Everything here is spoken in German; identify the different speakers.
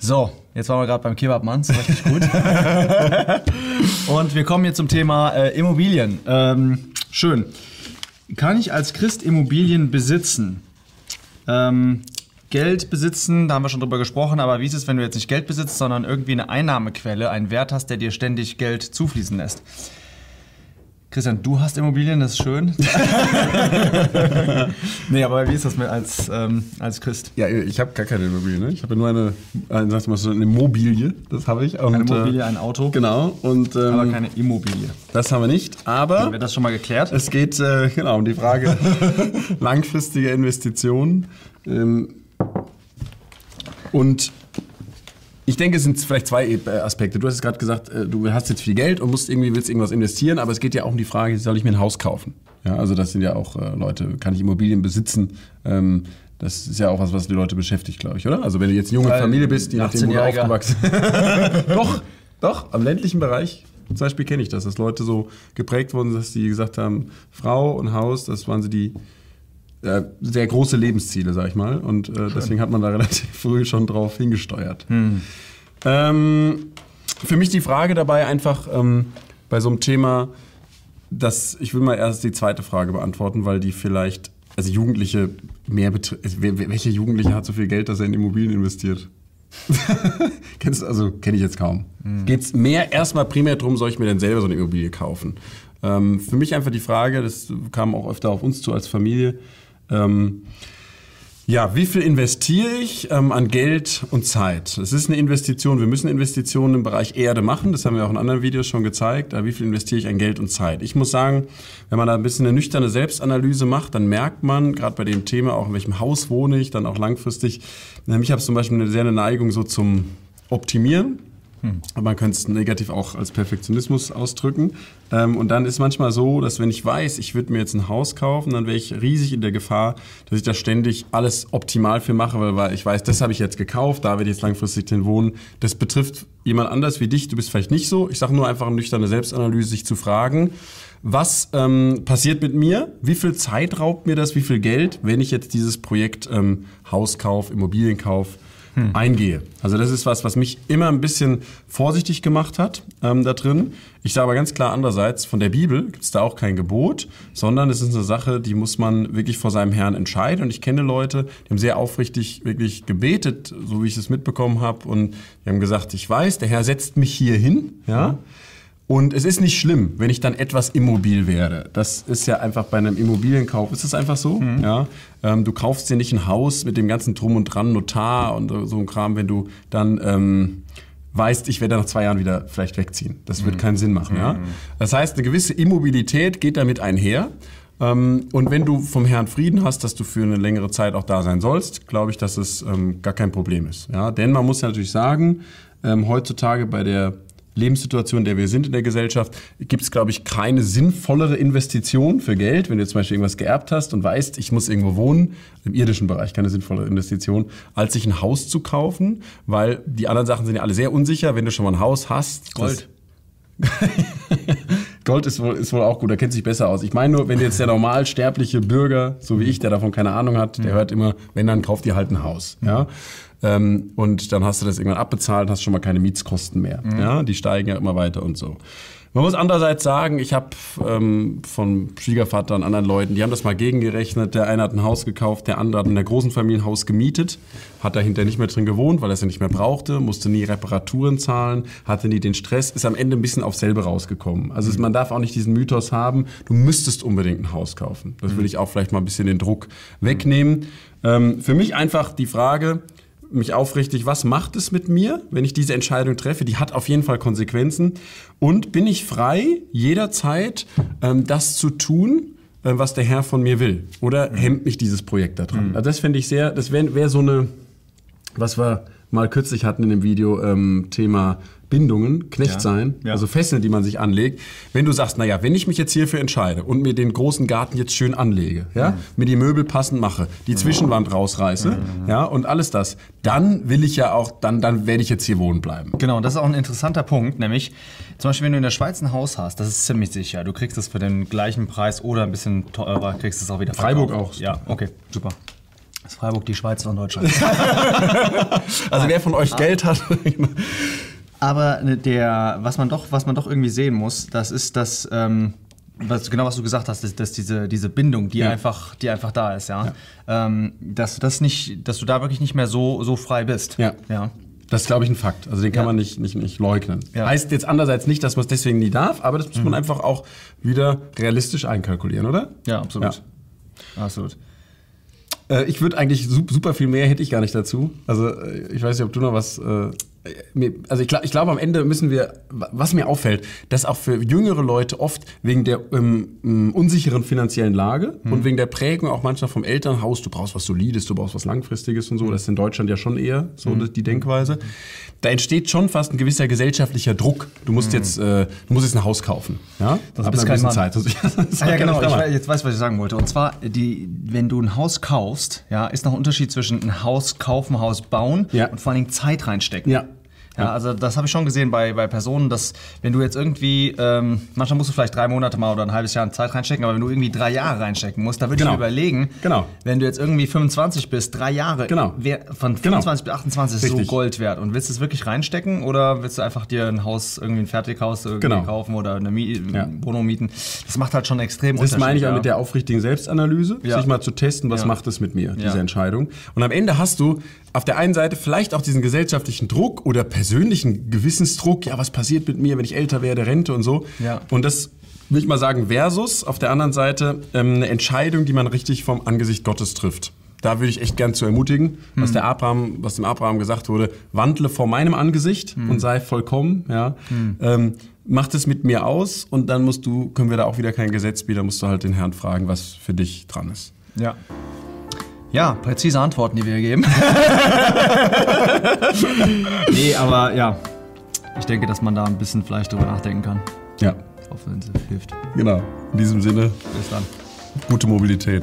Speaker 1: So, jetzt waren wir gerade beim Kebabmann, so richtig gut. Und wir kommen jetzt zum Thema äh, Immobilien. Ähm, schön. Kann ich als Christ Immobilien besitzen? Ähm, Geld besitzen, da haben wir schon drüber gesprochen, aber wie ist es, wenn du jetzt nicht Geld besitzt, sondern irgendwie eine Einnahmequelle, einen Wert hast, der dir ständig Geld zufließen lässt? Christian, du hast Immobilien, das ist schön. nee, aber wie ist das mit als, ähm, als Christ?
Speaker 2: Ja, ich habe gar keine Immobilie. Ne? Ich habe nur eine, eine, sagst du mal so eine Immobilie, das habe ich.
Speaker 1: Und, eine Immobilie, ein Auto.
Speaker 2: Genau. Und,
Speaker 1: ähm, aber keine Immobilie.
Speaker 2: Das haben wir nicht. Aber
Speaker 1: haben wir das schon mal geklärt?
Speaker 2: Es geht äh, genau um die Frage langfristige Investitionen. Ähm, und ich denke, es sind vielleicht zwei äh, Aspekte. Du hast gerade gesagt, äh, du hast jetzt viel Geld und musst irgendwie, willst irgendwas investieren, aber es geht ja auch um die Frage, soll ich mir ein Haus kaufen? Ja, also das sind ja auch äh, Leute, kann ich Immobilien besitzen? Ähm, das ist ja auch was, was die Leute beschäftigt, glaube ich, oder? Also wenn du jetzt eine junge Familie bist, die nachdem du aufgewachsen Doch, doch, am ländlichen Bereich zum Beispiel kenne ich das, dass Leute so geprägt wurden, dass die gesagt haben, Frau und Haus, das waren sie die äh, sehr große Lebensziele, sag ich mal. Und äh, deswegen hat man da relativ früh schon drauf hingesteuert. Hm. Ähm, für mich die Frage dabei einfach ähm, bei so einem Thema, dass ich will mal erst die zweite Frage beantworten, weil die vielleicht, also Jugendliche mehr betrifft. Welche Jugendliche hat so viel Geld, dass er in Immobilien investiert? Kennst also kenne ich jetzt kaum. Mhm. Geht es mehr erstmal primär darum, soll ich mir denn selber so eine Immobilie kaufen? Ähm, für mich einfach die Frage, das kam auch öfter auf uns zu als Familie, ähm, ja, wie viel investiere ich ähm, an Geld und Zeit? Es ist eine Investition. Wir müssen Investitionen im Bereich Erde machen. Das haben wir auch in anderen Videos schon gezeigt. Aber wie viel investiere ich an Geld und Zeit? Ich muss sagen, wenn man da ein bisschen eine nüchterne Selbstanalyse macht, dann merkt man, gerade bei dem Thema, auch in welchem Haus wohne ich, dann auch langfristig, ich habe zum Beispiel eine sehr eine Neigung so zum Optimieren. Hm. Man könnte es negativ auch als Perfektionismus ausdrücken. Ähm, und dann ist manchmal so, dass wenn ich weiß, ich würde mir jetzt ein Haus kaufen, dann wäre ich riesig in der Gefahr, dass ich da ständig alles optimal für mache, weil, weil ich weiß, das habe ich jetzt gekauft, da werde ich jetzt langfristig drin wohnen. Das betrifft jemand anders wie dich, du bist vielleicht nicht so. Ich sage nur einfach eine nüchterne Selbstanalyse, sich zu fragen, was ähm, passiert mit mir? Wie viel Zeit raubt mir das? Wie viel Geld, wenn ich jetzt dieses Projekt ähm, Hauskauf, Immobilienkauf hm. eingehe. Also das ist was, was mich immer ein bisschen vorsichtig gemacht hat ähm, da drin. Ich sage aber ganz klar andererseits, von der Bibel gibt es da auch kein Gebot, sondern es ist eine Sache, die muss man wirklich vor seinem Herrn entscheiden. Und ich kenne Leute, die haben sehr aufrichtig wirklich gebetet, so wie ich es mitbekommen habe. Und die haben gesagt, ich weiß, der Herr setzt mich hier hin. Ja? Mhm. Und es ist nicht schlimm, wenn ich dann etwas immobil werde. Das ist ja einfach bei einem Immobilienkauf, ist das einfach so. Mhm. Ja? Ähm, du kaufst dir nicht ein Haus mit dem ganzen Drum und Dran, Notar und so ein Kram, wenn du dann ähm, weißt, ich werde nach zwei Jahren wieder vielleicht wegziehen. Das wird mhm. keinen Sinn machen. Mhm. Ja? Das heißt, eine gewisse Immobilität geht damit einher. Ähm, und wenn du vom Herrn Frieden hast, dass du für eine längere Zeit auch da sein sollst, glaube ich, dass es ähm, gar kein Problem ist. Ja? Denn man muss ja natürlich sagen, ähm, heutzutage bei der Lebenssituation, in der wir sind in der Gesellschaft, gibt es, glaube ich, keine sinnvollere Investition für Geld, wenn du zum Beispiel irgendwas geerbt hast und weißt, ich muss irgendwo wohnen, im irdischen Bereich keine sinnvollere Investition, als sich ein Haus zu kaufen, weil die anderen Sachen sind ja alle sehr unsicher. Wenn du schon mal ein Haus hast,
Speaker 1: Gold.
Speaker 2: Gold ist wohl, ist wohl auch gut, er kennt sich besser aus. Ich meine nur, wenn jetzt der normalsterbliche Bürger, so wie ich, der davon keine Ahnung hat, der hört immer, wenn dann kauft ihr halt ein Haus. Ja? Ähm, und dann hast du das irgendwann abbezahlt, hast schon mal keine Mietskosten mehr. Mhm. Ja, die steigen ja immer weiter und so. Man muss andererseits sagen, ich habe ähm, von Schwiegervater und anderen Leuten, die haben das mal gegengerechnet. Der eine hat ein Haus gekauft, der andere hat in der großen Familie ein Haus gemietet, hat dahinter nicht mehr drin gewohnt, weil er es ja nicht mehr brauchte, musste nie Reparaturen zahlen, hatte nie den Stress, ist am Ende ein bisschen auf selbe rausgekommen. Also mhm. man darf auch nicht diesen Mythos haben, du müsstest unbedingt ein Haus kaufen. Das will mhm. ich auch vielleicht mal ein bisschen den Druck wegnehmen. Ähm, für mich einfach die Frage, mich aufrichtig, was macht es mit mir, wenn ich diese Entscheidung treffe? Die hat auf jeden Fall Konsequenzen. Und bin ich frei, jederzeit ähm, das zu tun, äh, was der Herr von mir will? Oder mhm. hemmt mich dieses Projekt daran? Mhm. Also das finde ich sehr, das wäre wär so eine, was wir mal kürzlich hatten in dem Video, ähm, Thema Bindungen, Knecht ja. sein, ja. also Fesseln, die man sich anlegt. Wenn du sagst, naja, wenn ich mich jetzt hierfür entscheide und mir den großen Garten jetzt schön anlege, ja, mhm. mir die Möbel passend mache, die mhm. Zwischenwand rausreiße, mhm. ja, und alles das, dann will ich ja auch, dann, dann werde ich jetzt hier wohnen bleiben.
Speaker 1: Genau, das ist auch ein interessanter Punkt, nämlich zum Beispiel, wenn du in der Schweiz ein Haus hast, das ist ziemlich sicher. Du kriegst es für den gleichen Preis oder ein bisschen teurer, kriegst es auch wieder
Speaker 2: Freiburg auch.
Speaker 1: Ja, okay, super. Das ist Freiburg, die Schweiz und Deutschland.
Speaker 2: Also wer von euch Geld hat,
Speaker 1: Aber ne, der, was man doch, was man doch irgendwie sehen muss, das ist das, ähm, was, genau was du gesagt hast, dass, dass diese, diese Bindung, die
Speaker 2: Ja.
Speaker 1: einfach, die einfach da ist, ja. Ähm, dass das nicht, dass du da wirklich nicht mehr so, so frei bist.
Speaker 2: Ja.
Speaker 1: ja.
Speaker 2: Das ist, glaube ich, ein Fakt. Also den kann
Speaker 1: Ja.
Speaker 2: man nicht, nicht, nicht leugnen.
Speaker 1: Ja.
Speaker 2: Heißt jetzt andererseits nicht, dass man es deswegen nie darf, aber das muss man einfach auch wieder realistisch einkalkulieren, oder?
Speaker 1: Ja, absolut. Absolut.
Speaker 2: Äh, ich würde eigentlich su- super viel mehr hätte ich gar nicht dazu. Also äh, ich weiß nicht, ob du noch was. Äh, also ich, ich glaube, am Ende müssen wir, wa- was mir auffällt, dass auch für jüngere Leute oft wegen der ähm, unsicheren finanziellen Lage und wegen der Prägung auch manchmal vom Elternhaus, du brauchst was Solides, du brauchst was Langfristiges und so, das ist in Deutschland ja schon eher so die Denkweise. Da entsteht schon fast ein gewisser gesellschaftlicher Druck. Du musst jetzt, äh, du musst jetzt ein Haus kaufen, ja?
Speaker 1: Das
Speaker 2: Ab
Speaker 1: bist kein Mann.
Speaker 2: Zeit.
Speaker 1: Ah, ja, genau. Ich weiß, jetzt weiß, was ich sagen wollte. Und zwar, die, wenn du ein Haus kaufst, ja, ist noch ein Unterschied zwischen ein Haus kaufen, Haus bauen
Speaker 2: Ja.
Speaker 1: und vor allen Dingen Zeit reinstecken.
Speaker 2: Ja.
Speaker 1: Ja, also das habe ich schon gesehen bei, bei Personen, dass wenn du jetzt irgendwie, ähm, manchmal musst du vielleicht drei Monate mal oder ein halbes Jahr Zeit reinstecken, aber wenn du irgendwie drei Jahre reinstecken musst, da würde
Speaker 2: Genau.
Speaker 1: ich mir überlegen,
Speaker 2: Genau.
Speaker 1: wenn du jetzt irgendwie 25 bist, drei Jahre,
Speaker 2: Genau.
Speaker 1: wer, von
Speaker 2: Genau.
Speaker 1: 25 bis 28 ist
Speaker 2: Richtig.
Speaker 1: so Gold wert. Und willst du es wirklich reinstecken oder willst du einfach dir ein Haus, irgendwie ein Fertighaus irgendwie
Speaker 2: Genau.
Speaker 1: kaufen oder eine Mie
Speaker 2: Ja.
Speaker 1: Wohnung mieten? Das macht halt schon extrem
Speaker 2: Das meine ich auch
Speaker 1: ja.
Speaker 2: mit der aufrichtigen Selbstanalyse,
Speaker 1: Ja.
Speaker 2: sich mal zu testen, was macht es mit mir, diese Entscheidung. Und am Ende hast du auf der einen Seite vielleicht auch diesen gesellschaftlichen Druck oder persönlichen Gewissensdruck, ja, was passiert mit mir, wenn ich älter werde, Rente und so.
Speaker 1: Ja.
Speaker 2: Und das will ich mal sagen, versus auf der anderen Seite ähm, eine Entscheidung, die man richtig vom Angesicht Gottes trifft. Da würde ich echt gern zu ermutigen, was der Abraham, was dem Abraham gesagt wurde, wandle vor meinem Angesicht und sei vollkommen, ja. Ähm, mach das mit mir aus und dann musst du, können wir da auch wieder kein Gesetz bieten, musst du halt den Herrn fragen, was für dich dran ist.
Speaker 1: Ja. Ja, präzise Antworten, die wir hier geben. nee, aber ja. Ich denke, dass man da ein bisschen vielleicht drüber nachdenken kann.
Speaker 2: Ja,
Speaker 1: Ich hoffe, es hilft.
Speaker 2: genau. In diesem Sinne,
Speaker 1: Bis dann.
Speaker 2: gute Mobilität.